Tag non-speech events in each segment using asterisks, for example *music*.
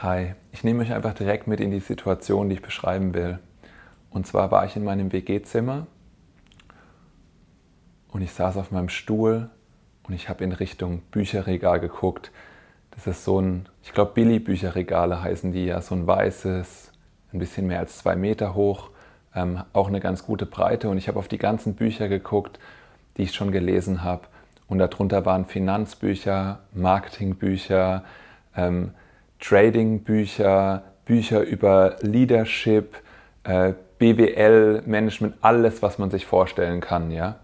Hi, ich nehme euch einfach direkt mit in die Situation, die ich beschreiben will. Und zwar war ich in meinem WG-Zimmer und ich saß auf meinem Stuhl und ich habe in Richtung Bücherregal geguckt. Das ist so ein, ich glaube, Billy-Bücherregale heißen die ja, so ein weißes, ein bisschen mehr als zwei Meter hoch, ähm, auch eine ganz gute Breite. Und ich habe auf die ganzen Bücher geguckt, die ich schon gelesen habe. Und darunter waren Finanzbücher, Marketingbücher, ähm, Trading-Bücher, Bücher über Leadership, äh, BWL, Management, alles, was man sich vorstellen kann. Ja?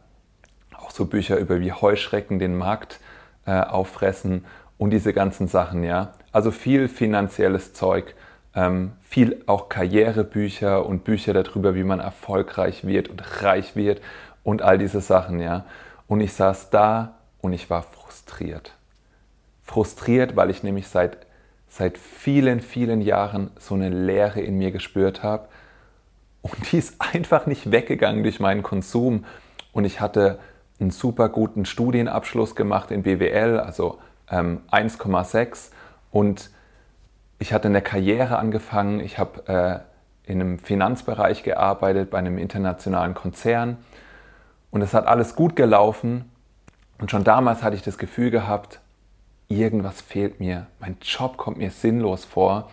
Auch so Bücher über wie Heuschrecken den Markt äh, auffressen und diese ganzen Sachen. Ja? Also viel finanzielles Zeug, ähm, viel auch Karrierebücher und Bücher darüber, wie man erfolgreich wird und reich wird und all diese Sachen. Ja? Und ich saß da und ich war frustriert. Frustriert, weil ich nämlich seit seit vielen, vielen Jahren so eine Leere in mir gespürt habe. Und die ist einfach nicht weggegangen durch meinen Konsum. Und ich hatte einen super guten Studienabschluss gemacht in BWL, also ähm, 1,6. Und ich hatte eine Karriere angefangen. Ich habe äh, in einem Finanzbereich gearbeitet, bei einem internationalen Konzern. Und es hat alles gut gelaufen. Und schon damals hatte ich das Gefühl gehabt, irgendwas fehlt mir, mein Job kommt mir sinnlos vor.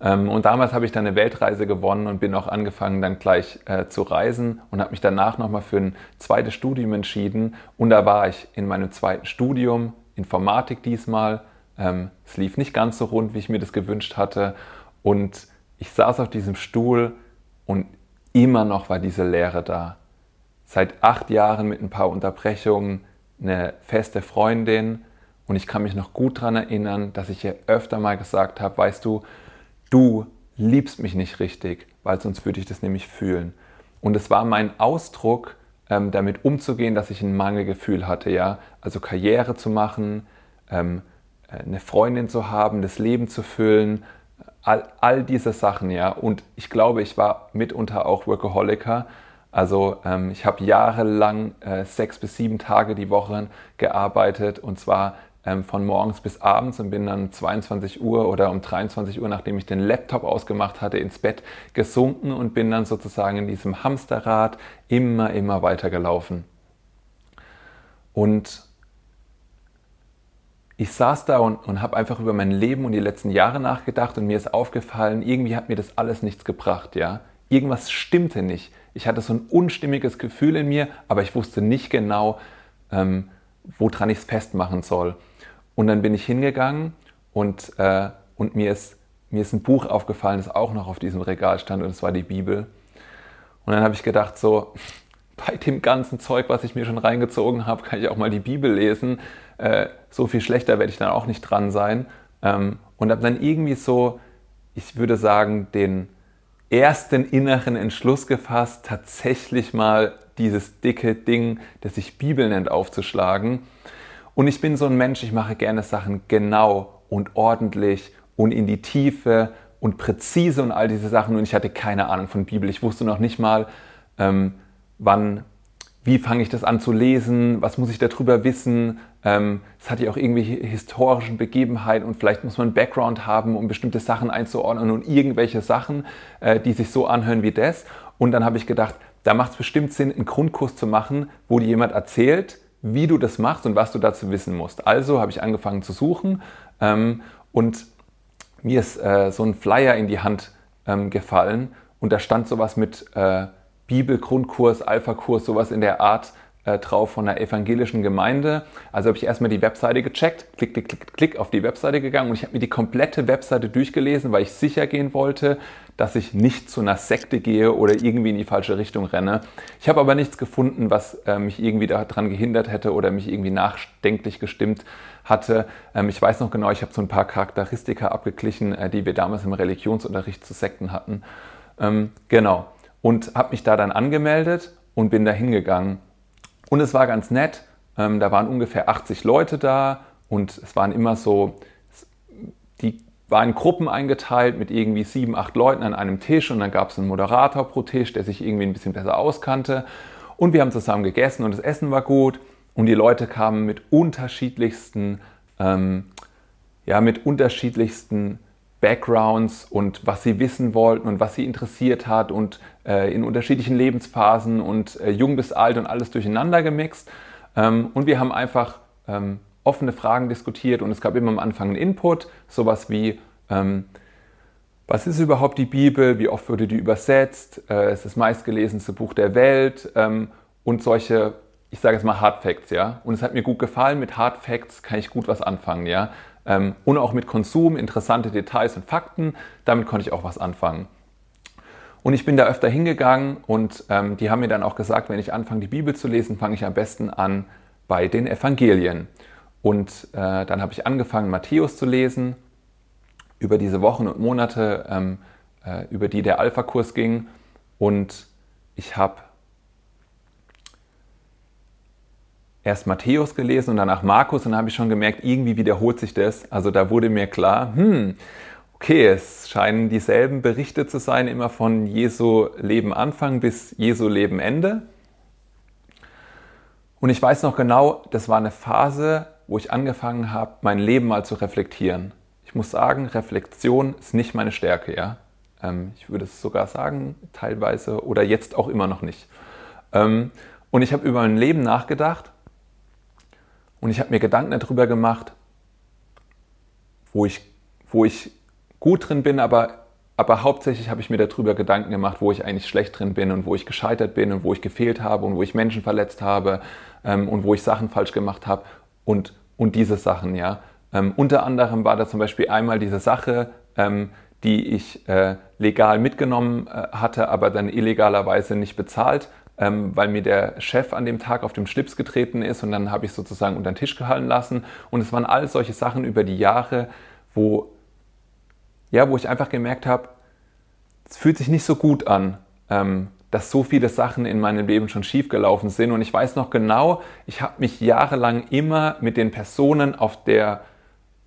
Ähm, und damals habe ich dann eine Weltreise gewonnen und bin auch angefangen, dann gleich äh, zu reisen und habe mich danach nochmal für ein zweites Studium entschieden. Und da war ich in meinem zweiten Studium, Informatik diesmal. Ähm, es lief nicht ganz so rund, wie ich mir das gewünscht hatte. Und ich saß auf diesem Stuhl und immer noch war diese Leere da. Seit acht Jahren mit ein paar Unterbrechungen, eine feste Freundin, und ich kann mich noch gut daran erinnern, dass ich ihr öfter mal gesagt habe, weißt du, du liebst mich nicht richtig, weil sonst würde ich das nämlich fühlen. Und es war mein Ausdruck, ähm, damit umzugehen, dass ich ein Mangelgefühl hatte, ja. Also Karriere zu machen, ähm, äh, eine Freundin zu haben, das Leben zu füllen, all, all diese Sachen, ja. Und ich glaube, ich war mitunter auch Workaholiker. Also ähm, ich habe jahrelang äh, sechs bis sieben Tage die Woche gearbeitet und zwar ähm, von morgens bis abends und bin dann 22 Uhr oder um 23 Uhr, nachdem ich den Laptop ausgemacht hatte, ins Bett gesunken und bin dann sozusagen in diesem Hamsterrad immer, immer weiter gelaufen. Und ich saß da und, und habe einfach über mein Leben und die letzten Jahre nachgedacht und mir ist aufgefallen, irgendwie hat mir das alles nichts gebracht, ja. Irgendwas stimmte nicht. Ich hatte so ein unstimmiges Gefühl in mir, aber ich wusste nicht genau, ähm, woran ich es festmachen soll. Und dann bin ich hingegangen und, äh, und mir, ist, mir ist ein Buch aufgefallen, das auch noch auf diesem Regal stand und es war die Bibel. Und dann habe ich gedacht, so, *laughs* bei dem ganzen Zeug, was ich mir schon reingezogen habe, kann ich auch mal die Bibel lesen. Äh, so viel schlechter werde ich dann auch nicht dran sein. Ähm, und habe dann irgendwie so, ich würde sagen, den ersten inneren Entschluss gefasst, tatsächlich mal dieses dicke Ding, das sich Bibel nennt, aufzuschlagen. Und ich bin so ein Mensch, ich mache gerne Sachen genau und ordentlich und in die Tiefe und präzise und all diese Sachen. Und ich hatte keine Ahnung von Bibel. Ich wusste noch nicht mal, ähm, wann, wie fange ich das an zu lesen, was muss ich darüber wissen. Ähm, es hat ja auch irgendwelche historischen Begebenheiten und vielleicht muss man einen Background haben, um bestimmte Sachen einzuordnen und irgendwelche Sachen, äh, die sich so anhören wie das. Und dann habe ich gedacht, da macht es bestimmt Sinn, einen Grundkurs zu machen, wo dir jemand erzählt, wie du das machst und was du dazu wissen musst. Also habe ich angefangen zu suchen ähm, und mir ist äh, so ein Flyer in die Hand ähm, gefallen und da stand sowas mit äh, Bibel-Grundkurs, Alpha-Kurs, sowas in der Art äh, drauf von einer evangelischen Gemeinde. Also habe ich erstmal die Webseite gecheckt, klick, klick, klick, klick auf die Webseite gegangen und ich habe mir die komplette Webseite durchgelesen, weil ich sicher gehen wollte, dass ich nicht zu einer Sekte gehe oder irgendwie in die falsche Richtung renne. Ich habe aber nichts gefunden, was äh, mich irgendwie daran gehindert hätte oder mich irgendwie nachdenklich gestimmt hatte. Ähm, ich weiß noch genau, ich habe so ein paar Charakteristika abgeglichen, äh, die wir damals im Religionsunterricht zu Sekten hatten. Ähm, genau. Und habe mich da dann angemeldet und bin da hingegangen und es war ganz nett. Ähm, da waren ungefähr 80 Leute da und es waren immer so, die waren in Gruppen eingeteilt mit irgendwie sieben, acht Leuten an einem Tisch und dann gab es einen Moderator pro Tisch, der sich irgendwie ein bisschen besser auskannte. Und wir haben zusammen gegessen und das Essen war gut und die Leute kamen mit unterschiedlichsten, ähm, ja, mit unterschiedlichsten Backgrounds und was sie wissen wollten und was sie interessiert hat und äh, in unterschiedlichen Lebensphasen und äh, jung bis alt und alles durcheinander gemixt. Ähm, und wir haben einfach ähm, offene Fragen diskutiert und es gab immer am Anfang einen Input, sowas wie, ähm, was ist überhaupt die Bibel, wie oft wurde die übersetzt, äh, ist das meistgelesenste Buch der Welt ähm, und solche, ich sage jetzt mal Hard Facts, ja. Und es hat mir gut gefallen, mit Hard Facts kann ich gut was anfangen, ja. Ähm, und auch mit Konsum, interessante Details und Fakten, damit konnte ich auch was anfangen. Und ich bin da öfter hingegangen und ähm, die haben mir dann auch gesagt, wenn ich anfange, die Bibel zu lesen, fange ich am besten an bei den Evangelien. Und äh, dann habe ich angefangen, Matthäus zu lesen, über diese Wochen und Monate, ähm, äh, über die der Alpha-Kurs ging. Und ich habe erst Matthäus gelesen und danach Markus und dann habe ich schon gemerkt, irgendwie wiederholt sich das. Also da wurde mir klar, hm, okay, es scheinen dieselben Berichte zu sein, immer von Jesu Leben Anfang bis Jesu Leben Ende. Und ich weiß noch genau, das war eine Phase, wo ich angefangen habe, mein Leben mal zu reflektieren. Ich muss sagen, Reflexion ist nicht meine Stärke, ja. Ähm, ich würde es sogar sagen, teilweise oder jetzt auch immer noch nicht. Ähm, und ich habe über mein Leben nachgedacht und ich habe mir Gedanken darüber gemacht, wo ich, wo ich gut drin bin, aber, aber hauptsächlich habe ich mir darüber Gedanken gemacht, wo ich eigentlich schlecht drin bin und wo ich gescheitert bin und wo ich gefehlt habe und wo ich Menschen verletzt habe ähm, und wo ich Sachen falsch gemacht habe und, und diese Sachen, ja. Ähm, unter anderem war da zum Beispiel einmal diese Sache, ähm, die ich äh, legal mitgenommen äh, hatte, aber dann illegalerweise nicht bezahlt ähm, weil mir der Chef an dem Tag auf dem Schlips getreten ist und dann habe ich sozusagen unter den Tisch gehalten lassen. Und es waren all solche Sachen über die Jahre, wo, ja, wo ich einfach gemerkt habe, es fühlt sich nicht so gut an, ähm, dass so viele Sachen in meinem Leben schon schiefgelaufen sind. Und ich weiß noch genau, ich habe mich jahrelang immer mit den Personen auf der,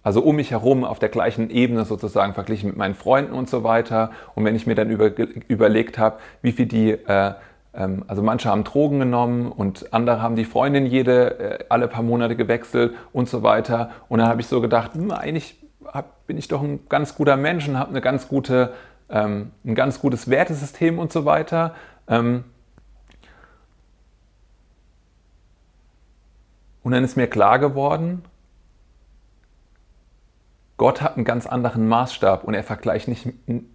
also um mich herum, auf der gleichen Ebene sozusagen verglichen mit meinen Freunden und so weiter. Und wenn ich mir dann über, überlegt habe, wie viel die äh, ähm, also manche haben Drogen genommen und andere haben die Freundin jede äh, alle paar Monate gewechselt und so weiter. Und dann habe ich so gedacht, hm, eigentlich hab, bin ich doch ein ganz guter Mensch und habe eine ganz gute, ähm, ein ganz gutes Wertesystem und so weiter. Ähm, und dann ist mir klar geworden, Gott hat einen ganz anderen Maßstab und er vergleicht nicht,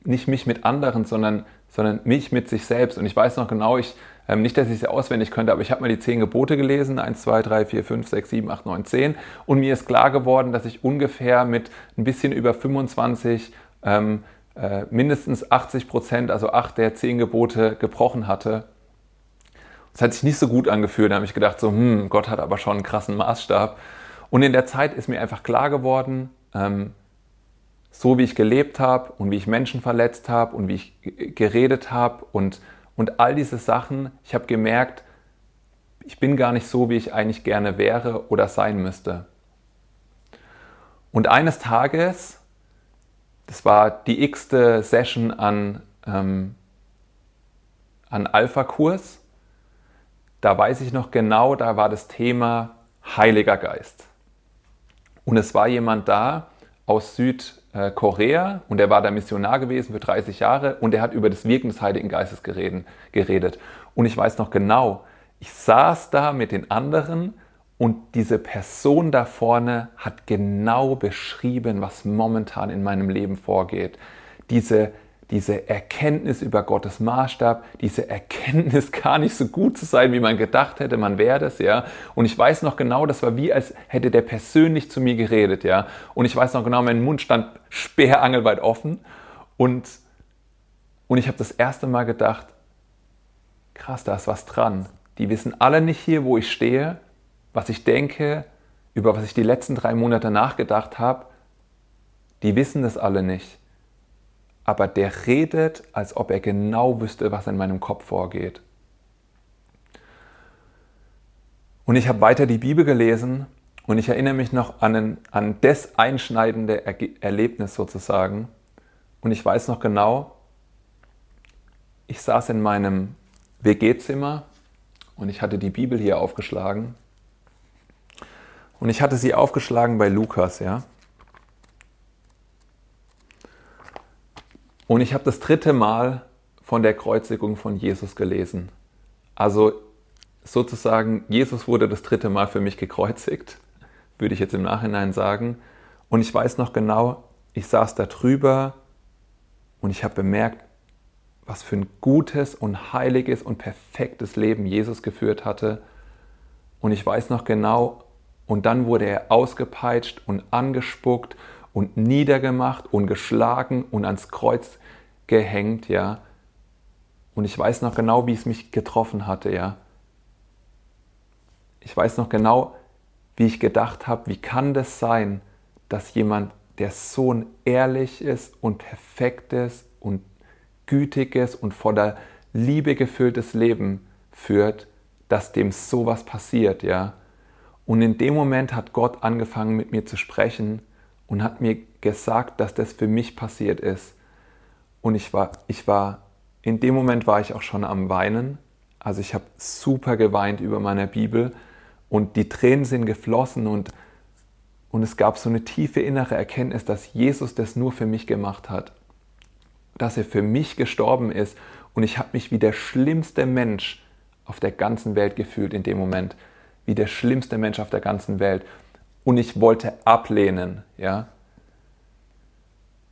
nicht mich mit anderen, sondern, sondern mich mit sich selbst. Und ich weiß noch genau, ich, ähm, nicht, dass ich es auswendig könnte, aber ich habe mal die zehn Gebote gelesen, 1, 2, 3, 4, 5, 6, 7, 8, 9, 10. Und mir ist klar geworden, dass ich ungefähr mit ein bisschen über 25, ähm, äh, mindestens 80 Prozent, also acht der zehn Gebote gebrochen hatte. Das hat sich nicht so gut angefühlt. Da habe ich gedacht, so, hm, Gott hat aber schon einen krassen Maßstab. Und in der Zeit ist mir einfach klar geworden, ähm, so wie ich gelebt habe und wie ich Menschen verletzt habe und wie ich geredet habe und, und all diese Sachen, ich habe gemerkt, ich bin gar nicht so, wie ich eigentlich gerne wäre oder sein müsste. Und eines Tages, das war die x-te Session an, ähm, an Alpha-Kurs, da weiß ich noch genau, da war das Thema Heiliger Geist. Und es war jemand da aus Südkorea und der war da Missionar gewesen für 30 Jahre und er hat über das Wirken des Heiligen Geistes geredet. Und ich weiß noch genau, ich saß da mit den anderen und diese Person da vorne hat genau beschrieben, was momentan in meinem Leben vorgeht. Diese diese Erkenntnis über Gottes Maßstab, diese Erkenntnis *laughs* gar nicht so gut zu sein, wie man gedacht hätte, man wäre das, ja. Und ich weiß noch genau, das war wie, als hätte der persönlich zu mir geredet, ja. Und ich weiß noch genau, mein Mund stand sperrangelweit offen und, und ich habe das erste Mal gedacht, krass, da ist was dran. Die wissen alle nicht hier, wo ich stehe, was ich denke, über was ich die letzten drei Monate nachgedacht habe. Die wissen das alle nicht aber der redet, als ob er genau wüsste, was in meinem Kopf vorgeht. Und ich habe weiter die Bibel gelesen und ich erinnere mich noch an, ein, an das einschneidende Erlebnis sozusagen. Und ich weiß noch genau, ich saß in meinem WG-Zimmer und ich hatte die Bibel hier aufgeschlagen. Und ich hatte sie aufgeschlagen bei Lukas, ja. Und ich habe das dritte Mal von der Kreuzigung von Jesus gelesen. Also sozusagen, Jesus wurde das dritte Mal für mich gekreuzigt, würde ich jetzt im Nachhinein sagen. Und ich weiß noch genau, ich saß da drüber und ich habe bemerkt, was für ein gutes und heiliges und perfektes Leben Jesus geführt hatte. Und ich weiß noch genau, und dann wurde er ausgepeitscht und angespuckt und niedergemacht und geschlagen und ans Kreuz gehängt, ja. Und ich weiß noch genau, wie es mich getroffen hatte, ja. Ich weiß noch genau, wie ich gedacht habe, wie kann das sein, dass jemand, der so ehrlich ist und perfektes und gütiges und voller Liebe gefülltes Leben führt, dass dem sowas passiert, ja. Und in dem Moment hat Gott angefangen mit mir zu sprechen und hat mir gesagt, dass das für mich passiert ist. Und ich war, ich war, in dem Moment war ich auch schon am Weinen. Also ich habe super geweint über meine Bibel und die Tränen sind geflossen und, und es gab so eine tiefe innere Erkenntnis, dass Jesus das nur für mich gemacht hat. Dass er für mich gestorben ist und ich habe mich wie der schlimmste Mensch auf der ganzen Welt gefühlt in dem Moment. Wie der schlimmste Mensch auf der ganzen Welt. Und ich wollte ablehnen, ja.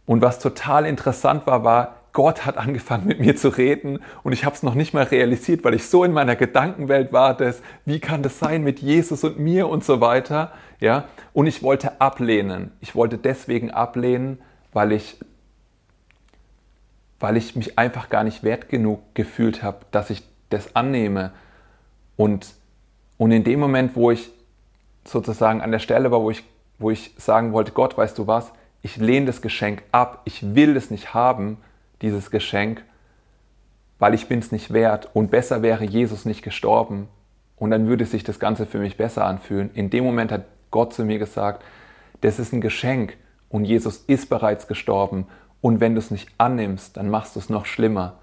Und was total interessant war, war, Gott hat angefangen mit mir zu reden und ich habe es noch nicht mal realisiert, weil ich so in meiner Gedankenwelt war, dass wie kann das sein mit Jesus und mir und so weiter, ja? Und ich wollte ablehnen. Ich wollte deswegen ablehnen, weil ich weil ich mich einfach gar nicht wert genug gefühlt habe, dass ich das annehme. Und, und in dem Moment, wo ich sozusagen an der Stelle war, wo ich, wo ich sagen wollte, Gott, weißt du was, ich lehne das Geschenk ab, ich will es nicht haben, dieses Geschenk, weil ich bin es nicht wert und besser wäre Jesus nicht gestorben und dann würde sich das Ganze für mich besser anfühlen. In dem Moment hat Gott zu mir gesagt, das ist ein Geschenk und Jesus ist bereits gestorben und wenn du es nicht annimmst, dann machst du es noch schlimmer.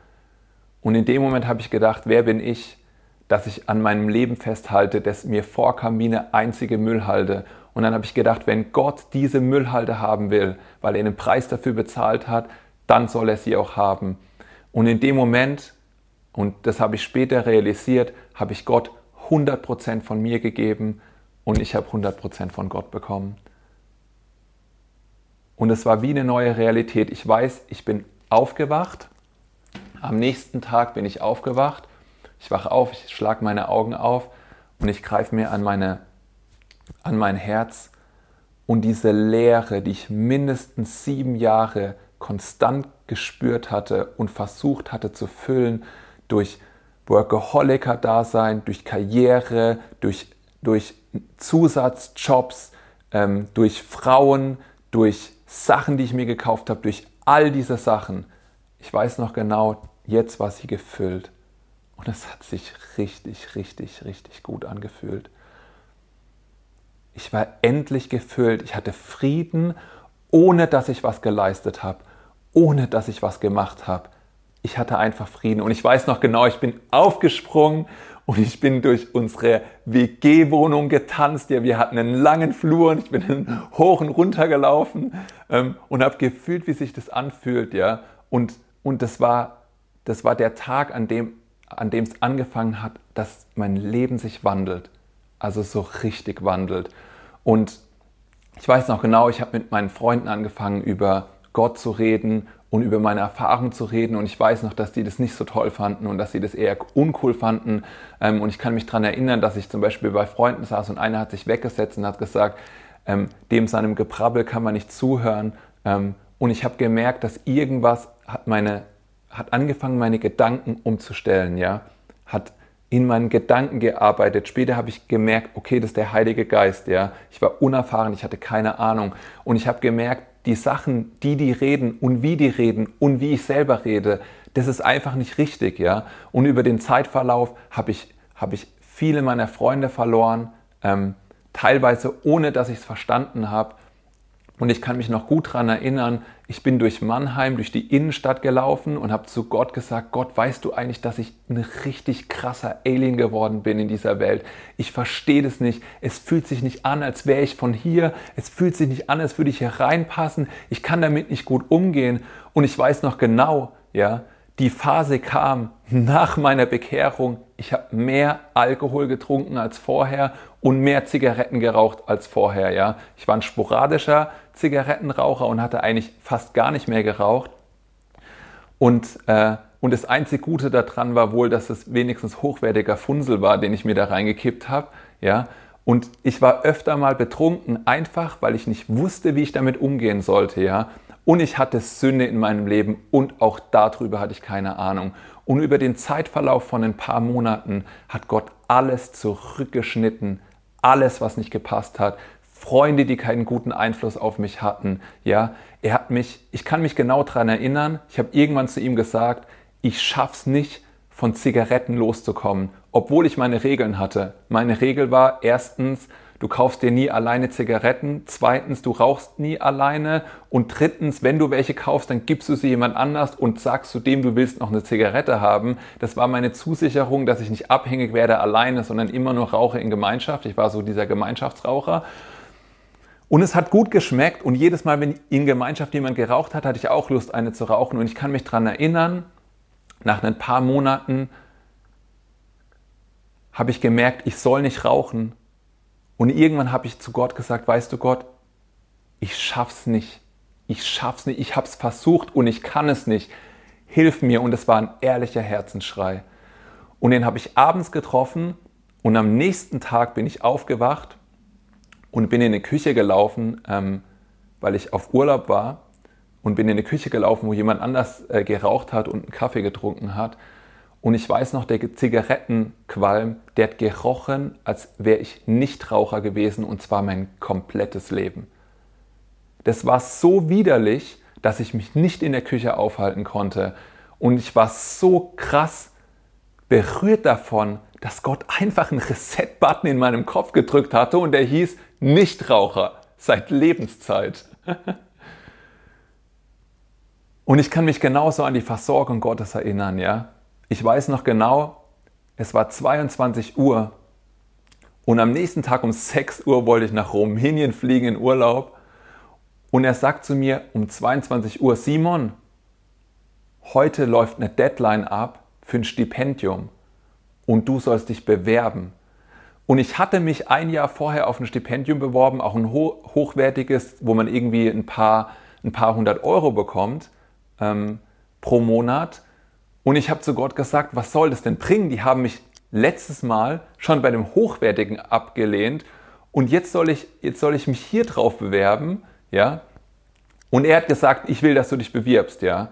Und in dem Moment habe ich gedacht, wer bin ich, dass ich an meinem Leben festhalte, das mir vorkam wie eine einzige Müllhalde. Und dann habe ich gedacht, wenn Gott diese Müllhalde haben will, weil er einen Preis dafür bezahlt hat, dann soll er sie auch haben. Und in dem Moment, und das habe ich später realisiert, habe ich Gott 100% von mir gegeben und ich habe 100% von Gott bekommen. Und es war wie eine neue Realität. Ich weiß, ich bin aufgewacht. Am nächsten Tag bin ich aufgewacht. Ich wache auf, ich schlage meine Augen auf und ich greife mir an, meine, an mein Herz. Und diese Leere, die ich mindestens sieben Jahre konstant gespürt hatte und versucht hatte zu füllen durch Workaholiker-Dasein, durch Karriere, durch, durch Zusatzjobs, ähm, durch Frauen, durch Sachen, die ich mir gekauft habe, durch all diese Sachen. Ich weiß noch genau, jetzt war sie gefüllt. Und es hat sich richtig, richtig, richtig gut angefühlt. Ich war endlich gefüllt. Ich hatte Frieden, ohne dass ich was geleistet habe, ohne dass ich was gemacht habe. Ich hatte einfach Frieden. Und ich weiß noch genau, ich bin aufgesprungen und ich bin durch unsere WG-Wohnung getanzt. Ja, wir hatten einen langen Flur und ich bin hoch und runter gelaufen ähm, und habe gefühlt, wie sich das anfühlt. Ja, und, und das, war, das war der Tag, an dem an dem es angefangen hat, dass mein Leben sich wandelt. Also so richtig wandelt. Und ich weiß noch genau, ich habe mit meinen Freunden angefangen, über Gott zu reden und über meine Erfahrungen zu reden. Und ich weiß noch, dass die das nicht so toll fanden und dass sie das eher uncool fanden. Ähm, und ich kann mich daran erinnern, dass ich zum Beispiel bei Freunden saß und einer hat sich weggesetzt und hat gesagt, ähm, dem seinem Geprabbel kann man nicht zuhören. Ähm, und ich habe gemerkt, dass irgendwas hat, meine, hat angefangen, meine Gedanken umzustellen, ja, hat in meinen Gedanken gearbeitet. Später habe ich gemerkt, okay, das ist der Heilige Geist, ja. Ich war unerfahren, ich hatte keine Ahnung. Und ich habe gemerkt, die Sachen, die die reden und wie die reden und wie ich selber rede, das ist einfach nicht richtig, ja. Und über den Zeitverlauf habe ich, habe ich viele meiner Freunde verloren, ähm, teilweise ohne, dass ich es verstanden habe. Und ich kann mich noch gut daran erinnern, ich bin durch Mannheim, durch die Innenstadt gelaufen und habe zu Gott gesagt, Gott, weißt du eigentlich, dass ich ein richtig krasser Alien geworden bin in dieser Welt? Ich verstehe das nicht. Es fühlt sich nicht an, als wäre ich von hier. Es fühlt sich nicht an, als würde ich hier reinpassen. Ich kann damit nicht gut umgehen. Und ich weiß noch genau, ja, die Phase kam nach meiner Bekehrung. Ich habe mehr Alkohol getrunken als vorher und mehr Zigaretten geraucht als vorher. Ja, ich war ein sporadischer Zigarettenraucher und hatte eigentlich fast gar nicht mehr geraucht. Und, äh, und das einzige Gute daran war wohl, dass es wenigstens hochwertiger Funsel war, den ich mir da reingekippt habe. Ja, und ich war öfter mal betrunken, einfach weil ich nicht wusste, wie ich damit umgehen sollte. Ja, und ich hatte Sünde in meinem Leben und auch darüber hatte ich keine Ahnung. Und über den Zeitverlauf von ein paar Monaten hat Gott alles zurückgeschnitten, alles, was nicht gepasst hat. Freunde, die keinen guten Einfluss auf mich hatten. Ja, er hat mich, ich kann mich genau daran erinnern, ich habe irgendwann zu ihm gesagt, ich schaff's nicht, von Zigaretten loszukommen, obwohl ich meine Regeln hatte. Meine Regel war erstens, du kaufst dir nie alleine Zigaretten, zweitens, du rauchst nie alleine und drittens, wenn du welche kaufst, dann gibst du sie jemand anders und sagst zu dem, du willst noch eine Zigarette haben. Das war meine Zusicherung, dass ich nicht abhängig werde alleine, sondern immer nur rauche in Gemeinschaft. Ich war so dieser Gemeinschaftsraucher. Und es hat gut geschmeckt und jedes Mal, wenn in Gemeinschaft jemand geraucht hat, hatte ich auch Lust, eine zu rauchen. Und ich kann mich daran erinnern, nach ein paar Monaten habe ich gemerkt, ich soll nicht rauchen. Und irgendwann habe ich zu Gott gesagt, weißt du Gott, ich schaff's nicht. Ich schaff's nicht. Ich habe es versucht und ich kann es nicht. Hilf mir. Und es war ein ehrlicher Herzensschrei. Und den habe ich abends getroffen und am nächsten Tag bin ich aufgewacht und bin in die Küche gelaufen, ähm, weil ich auf Urlaub war und bin in die Küche gelaufen, wo jemand anders äh, geraucht hat und einen Kaffee getrunken hat und ich weiß noch, der Zigarettenqualm, der hat gerochen, als wäre ich Nichtraucher gewesen und zwar mein komplettes Leben. Das war so widerlich, dass ich mich nicht in der Küche aufhalten konnte. Und ich war so krass berührt davon, dass Gott einfach einen Reset-Button in meinem Kopf gedrückt hatte und der hieß Nichtraucher seit Lebenszeit. *laughs* und ich kann mich genauso an die Versorgung Gottes erinnern, ja. Ich weiß noch genau, es war 22 Uhr und am nächsten Tag um 6 Uhr wollte ich nach Rumänien fliegen in Urlaub und er sagt zu mir um 22 Uhr, Simon, heute läuft eine Deadline ab für ein Stipendium und du sollst dich bewerben. Und ich hatte mich ein Jahr vorher auf ein Stipendium beworben, auch ein hochwertiges, wo man irgendwie ein paar, ein paar hundert Euro bekommt ähm, pro Monat. Und ich habe zu Gott gesagt, was soll das denn bringen? Die haben mich letztes Mal schon bei dem Hochwertigen abgelehnt und jetzt soll ich, jetzt soll ich mich hier drauf bewerben, ja? Und er hat gesagt, ich will, dass du dich bewirbst, ja?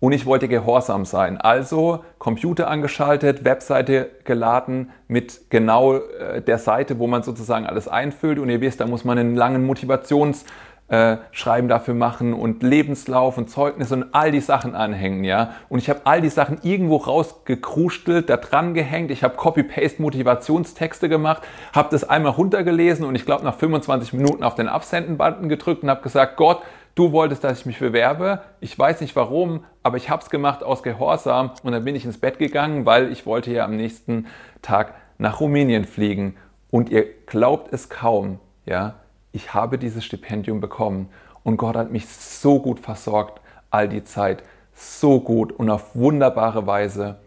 Und ich wollte gehorsam sein. Also Computer angeschaltet, Webseite geladen mit genau äh, der Seite, wo man sozusagen alles einfüllt. Und ihr wisst, da muss man einen langen Motivations- äh, Schreiben dafür machen und Lebenslauf und Zeugnis und all die Sachen anhängen, ja. Und ich habe all die Sachen irgendwo rausgekrustelt, da dran gehängt. Ich habe Copy-Paste-Motivationstexte gemacht, habe das einmal runtergelesen und ich glaube nach 25 Minuten auf den Absenden-Button gedrückt und habe gesagt, Gott, du wolltest, dass ich mich bewerbe. Ich weiß nicht warum, aber ich habe es gemacht aus Gehorsam und dann bin ich ins Bett gegangen, weil ich wollte ja am nächsten Tag nach Rumänien fliegen. Und ihr glaubt es kaum, ja, ich habe dieses Stipendium bekommen und Gott hat mich so gut versorgt all die Zeit, so gut und auf wunderbare Weise.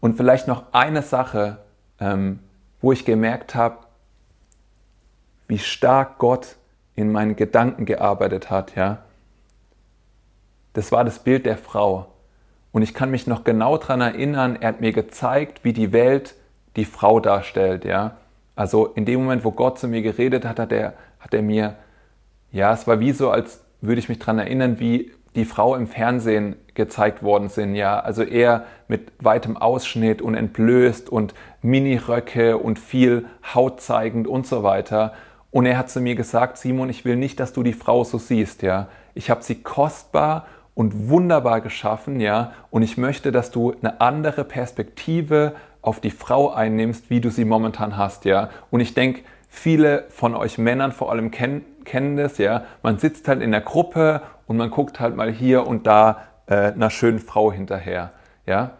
Und vielleicht noch eine Sache, ähm, wo ich gemerkt habe, wie stark Gott in meinen Gedanken gearbeitet hat, ja. Das war das Bild der Frau. Und ich kann mich noch genau daran erinnern, er hat mir gezeigt, wie die Welt die Frau darstellt, ja. Also in dem Moment, wo Gott zu mir geredet hat, hat er, hat er mir, ja, es war wie so, als würde ich mich daran erinnern, wie die Frau im Fernsehen gezeigt worden sind, ja, also eher mit weitem Ausschnitt und entblößt und Miniröcke und viel Haut zeigend und so weiter. Und er hat zu mir gesagt, Simon, ich will nicht, dass du die Frau so siehst, ja. Ich habe sie kostbar und wunderbar geschaffen, ja, und ich möchte, dass du eine andere Perspektive auf die Frau einnimmst, wie du sie momentan hast, ja. Und ich denke, viele von euch Männern vor allem kennen, kennen das, ja. Man sitzt halt in der Gruppe und man guckt halt mal hier und da äh, einer schönen Frau hinterher, ja.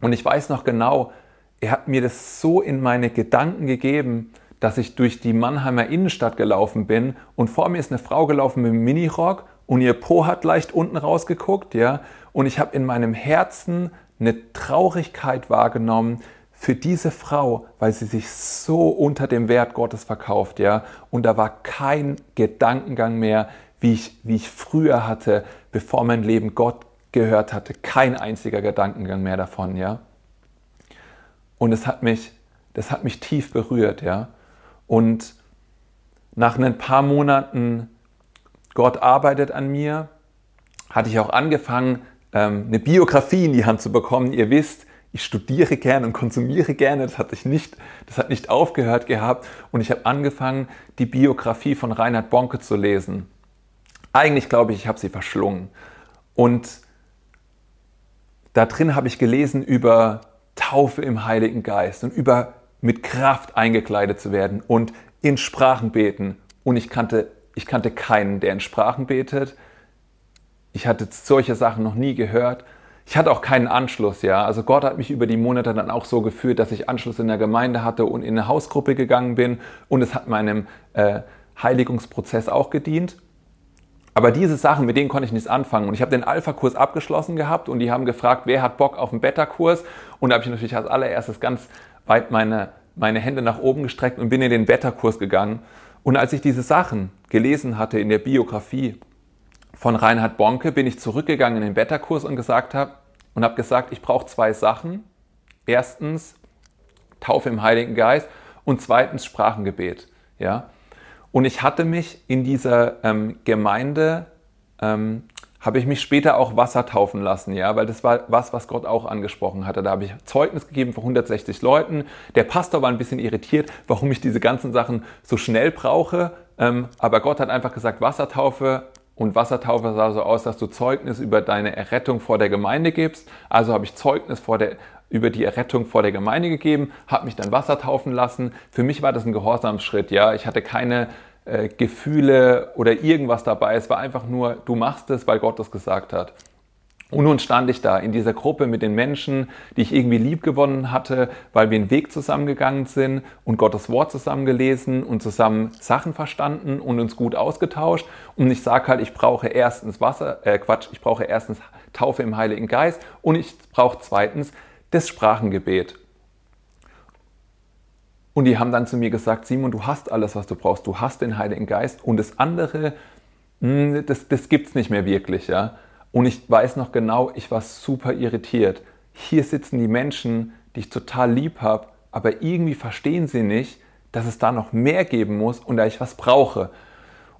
Und ich weiß noch genau, er hat mir das so in meine Gedanken gegeben, dass ich durch die Mannheimer Innenstadt gelaufen bin und vor mir ist eine Frau gelaufen mit einem Minirock und ihr Po hat leicht unten rausgeguckt, ja. Und ich habe in meinem Herzen eine Traurigkeit wahrgenommen für diese Frau, weil sie sich so unter dem Wert Gottes verkauft, ja. Und da war kein Gedankengang mehr, wie ich, wie ich früher hatte, bevor mein Leben Gott gehört hatte. Kein einziger Gedankengang mehr davon, ja. Und es hat mich, das hat mich tief berührt, ja. Und nach ein paar Monaten Gott arbeitet an mir, hatte ich auch angefangen, eine Biografie in die Hand zu bekommen. Ihr wisst, ich studiere gerne und konsumiere gerne. Das hat, sich nicht, das hat nicht aufgehört gehabt. Und ich habe angefangen, die Biografie von Reinhard Bonke zu lesen. Eigentlich glaube ich, ich habe sie verschlungen. Und da drin habe ich gelesen über Taufe im Heiligen Geist und über mit Kraft eingekleidet zu werden und in Sprachen beten. Und ich kannte, ich kannte keinen, der in Sprachen betet. Ich hatte solche Sachen noch nie gehört. Ich hatte auch keinen Anschluss, ja. Also Gott hat mich über die Monate dann auch so geführt, dass ich Anschluss in der Gemeinde hatte und in eine Hausgruppe gegangen bin. Und es hat meinem äh, Heiligungsprozess auch gedient. Aber diese Sachen, mit denen konnte ich nichts anfangen. Und ich habe den Alpha-Kurs abgeschlossen gehabt und die haben gefragt, wer hat Bock auf einen Beta-Kurs? Und da habe ich natürlich als allererstes ganz weit meine, meine Hände nach oben gestreckt und bin in den Beta-Kurs gegangen. Und als ich diese Sachen gelesen hatte in der Biografie von Reinhard Bonke, bin ich zurückgegangen in den Beta-Kurs und gesagt habe und habe gesagt, ich brauche zwei Sachen. Erstens Taufe im Heiligen Geist und zweitens Sprachengebet. Ja, und ich hatte mich in dieser ähm, Gemeinde, ähm, habe ich mich später auch Wasser taufen lassen, ja, weil das war was, was Gott auch angesprochen hatte. Da habe ich Zeugnis gegeben vor 160 Leuten. Der Pastor war ein bisschen irritiert, warum ich diese ganzen Sachen so schnell brauche. Ähm, aber Gott hat einfach gesagt, Wassertaufe, und Wassertaufe sah so aus, dass du Zeugnis über deine Errettung vor der Gemeinde gibst. Also habe ich Zeugnis vor der, über die Errettung vor der Gemeinde gegeben, habe mich dann Wasser taufen lassen. Für mich war das ein Gehorsamsschritt. Ja, ich hatte keine äh, Gefühle oder irgendwas dabei. Es war einfach nur, du machst es, weil Gott das gesagt hat. Und nun stand ich da in dieser Gruppe mit den Menschen, die ich irgendwie lieb gewonnen hatte, weil wir einen Weg zusammengegangen sind und Gottes Wort zusammen gelesen und zusammen Sachen verstanden und uns gut ausgetauscht. Und ich sage halt, ich brauche erstens Wasser, äh Quatsch, ich brauche erstens Taufe im Heiligen Geist und ich brauche zweitens das Sprachengebet. Und die haben dann zu mir gesagt, Simon, du hast alles, was du brauchst. Du hast den Heiligen Geist und das andere, hm, das, das gibt es nicht mehr wirklich. Ja? Und ich weiß noch genau, ich war super irritiert. Hier sitzen die Menschen, die ich total lieb habe, aber irgendwie verstehen sie nicht, dass es da noch mehr geben muss und da ich was brauche.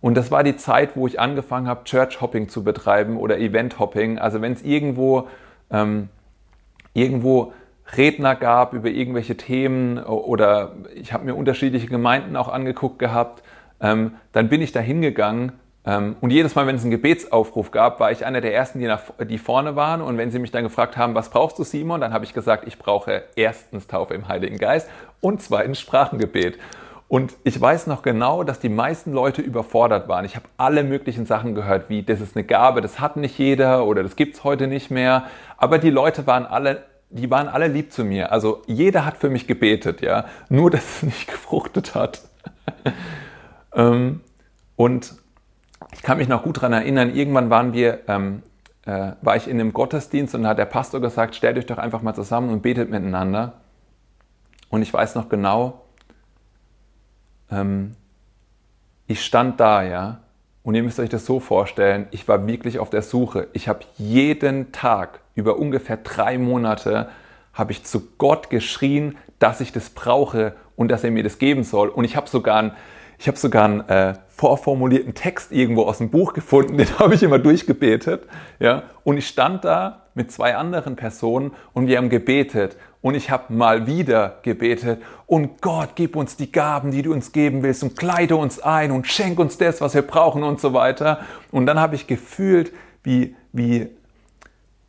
Und das war die Zeit, wo ich angefangen habe, Church Hopping zu betreiben oder Event Hopping. Also wenn es irgendwo, ähm, irgendwo Redner gab über irgendwelche Themen oder ich habe mir unterschiedliche Gemeinden auch angeguckt gehabt, ähm, dann bin ich da hingegangen und jedes Mal, wenn es einen Gebetsaufruf gab, war ich einer der Ersten, die, nach, die vorne waren und wenn sie mich dann gefragt haben, was brauchst du Simon, dann habe ich gesagt, ich brauche erstens Taufe im Heiligen Geist und zweitens Sprachengebet. Und ich weiß noch genau, dass die meisten Leute überfordert waren. Ich habe alle möglichen Sachen gehört, wie das ist eine Gabe, das hat nicht jeder oder das gibt es heute nicht mehr. Aber die Leute waren alle die waren alle lieb zu mir. Also jeder hat für mich gebetet, ja. Nur, dass es nicht *laughs* gefruchtet hat. *laughs* ähm, und ich kann mich noch gut daran erinnern, irgendwann waren wir, ähm, äh, war ich in einem Gottesdienst und da hat der Pastor gesagt, stellt euch doch einfach mal zusammen und betet miteinander. Und ich weiß noch genau, ähm, ich stand da, ja, und ihr müsst euch das so vorstellen, ich war wirklich auf der Suche. Ich habe jeden Tag über ungefähr drei Monate habe ich zu Gott geschrien, dass ich das brauche und dass er mir das geben soll. Und ich habe sogar einen, ich habe sogar einen äh, vorformulierten Text irgendwo aus dem Buch gefunden, *laughs* den habe ich immer durchgebetet. Ja? Und ich stand da mit zwei anderen Personen und wir haben gebetet. Und ich habe mal wieder gebetet. Und Gott, gib uns die Gaben, die du uns geben willst und kleide uns ein und schenk uns das, was wir brauchen und so weiter. Und dann habe ich gefühlt, wie, wie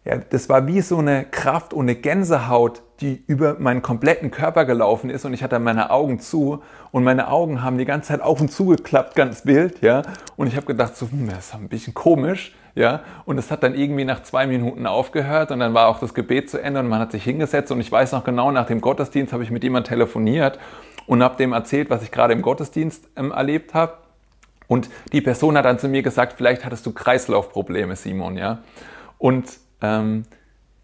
ja, das war wie so eine Kraft und eine Gänsehaut, die über meinen kompletten Körper gelaufen ist und ich hatte meine Augen zu und meine Augen haben die ganze Zeit auf und zu geklappt, ganz wild, ja. Und ich habe gedacht, so, hm, das ist ein bisschen komisch, ja. Und es hat dann irgendwie nach zwei Minuten aufgehört und dann war auch das Gebet zu Ende und man hat sich hingesetzt und ich weiß noch genau, nach dem Gottesdienst habe ich mit jemandem telefoniert und habe dem erzählt, was ich gerade im Gottesdienst ähm, erlebt habe. Und die Person hat dann zu mir gesagt, vielleicht hattest du Kreislaufprobleme, Simon, ja. Und ähm,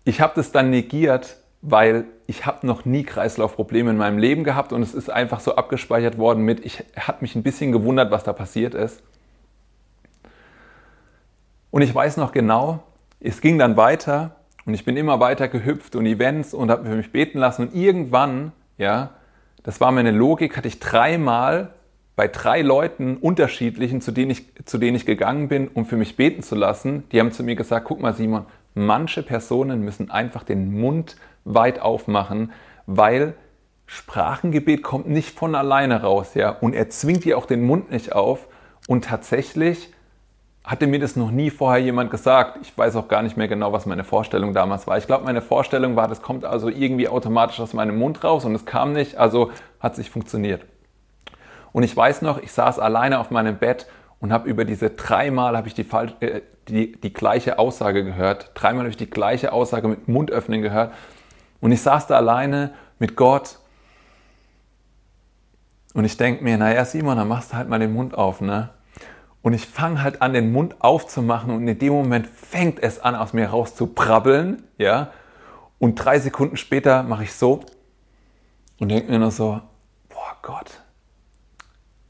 ich habe das dann negiert, weil ich habe noch nie Kreislaufprobleme in meinem Leben gehabt und es ist einfach so abgespeichert worden mit, ich habe mich ein bisschen gewundert, was da passiert ist. Und ich weiß noch genau, es ging dann weiter und ich bin immer weiter gehüpft und Events und habe für mich beten lassen und irgendwann, ja, das war meine Logik, hatte ich dreimal bei drei Leuten unterschiedlichen, zu denen, ich, zu denen ich gegangen bin, um für mich beten zu lassen, die haben zu mir gesagt, guck mal Simon, manche Personen müssen einfach den Mund weit aufmachen, weil Sprachengebet kommt nicht von alleine raus, ja, und er zwingt dir auch den Mund nicht auf und tatsächlich hatte mir das noch nie vorher jemand gesagt. Ich weiß auch gar nicht mehr genau, was meine Vorstellung damals war. Ich glaube, meine Vorstellung war, das kommt also irgendwie automatisch aus meinem Mund raus und es kam nicht, also hat es nicht funktioniert. Und ich weiß noch, ich saß alleine auf meinem Bett und habe über diese dreimal habe ich die, äh, die, die gleiche Aussage gehört. Dreimal habe ich die gleiche Aussage mit Mund öffnen gehört. Und ich saß da alleine mit Gott. Und ich denke mir, naja, Simon, dann machst du halt mal den Mund auf, ne? Und ich fange halt an, den Mund aufzumachen und in dem Moment fängt es an, aus mir raus zu brabbeln, ja? Und drei Sekunden später mache ich so und denke mir nur so, boah Gott,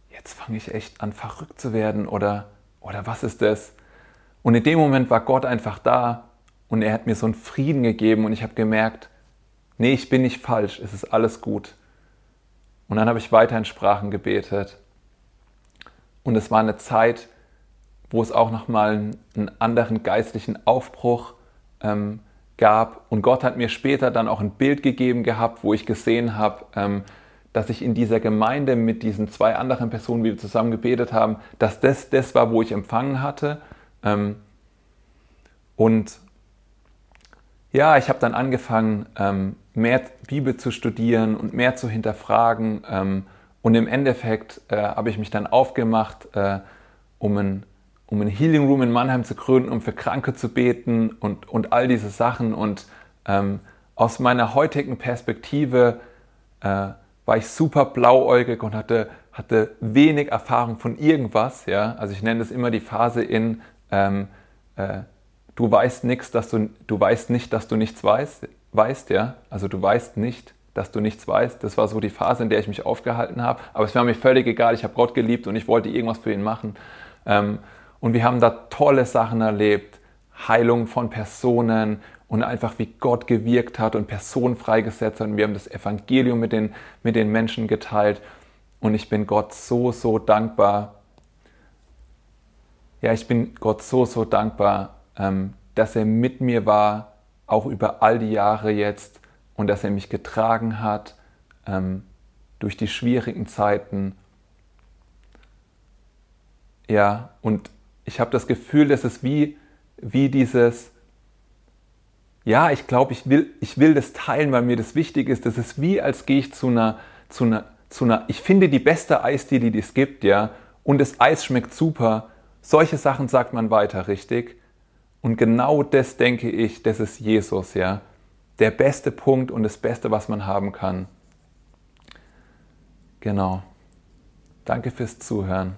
jetzt fange ich echt an, verrückt zu werden oder, oder was ist das? Und in dem Moment war Gott einfach da und er hat mir so einen Frieden gegeben und ich habe gemerkt, nee, ich bin nicht falsch, es ist alles gut. Und dann habe ich weiter in Sprachen gebetet. Und es war eine Zeit, wo es auch nochmal einen anderen geistlichen Aufbruch ähm, gab. Und Gott hat mir später dann auch ein Bild gegeben gehabt, wo ich gesehen habe, ähm, dass ich in dieser Gemeinde mit diesen zwei anderen Personen, wie wir zusammen gebetet haben, dass das das war, wo ich empfangen hatte. Ähm, und ja, ich habe dann angefangen, ähm, mehr Bibel zu studieren und mehr zu hinterfragen. Ähm, und im Endeffekt äh, habe ich mich dann aufgemacht, äh, um ein um ein Healing Room in Mannheim zu gründen, um für Kranke zu beten und, und all diese Sachen. Und ähm, aus meiner heutigen Perspektive äh, war ich super blauäugig und hatte, hatte wenig Erfahrung von irgendwas. Ja? Also ich nenne das immer die Phase in ähm, äh, du weißt nichts, dass du, du weißt nicht, dass du nichts weißt, weißt, ja. Also du weißt nicht, dass du nichts weißt. Das war so die Phase, in der ich mich aufgehalten habe. Aber es war mir völlig egal. Ich habe Gott geliebt und ich wollte irgendwas für ihn machen. Ähm, und wir haben da tolle Sachen erlebt. Heilung von Personen, und einfach wie Gott gewirkt hat und Personen freigesetzt hat. Und wir haben das Evangelium mit den, mit den Menschen geteilt. Und ich bin Gott so, so dankbar. Ja, ich bin Gott so, so dankbar, ähm, dass er mit mir war, auch über all die Jahre jetzt und dass er mich getragen hat ähm, durch die schwierigen Zeiten. Ja, und ich habe das Gefühl, dass es wie, wie dieses, ja, ich glaube, ich will, ich will das teilen, weil mir das wichtig ist. Das ist wie, als gehe ich zu einer, zu einer, zu einer, ich finde die beste Eisdiele, die es gibt, ja, und das Eis schmeckt super. Solche Sachen sagt man weiter, richtig? Und genau das denke ich, das ist Jesus, ja. Der beste Punkt und das Beste, was man haben kann. Genau. Danke fürs Zuhören.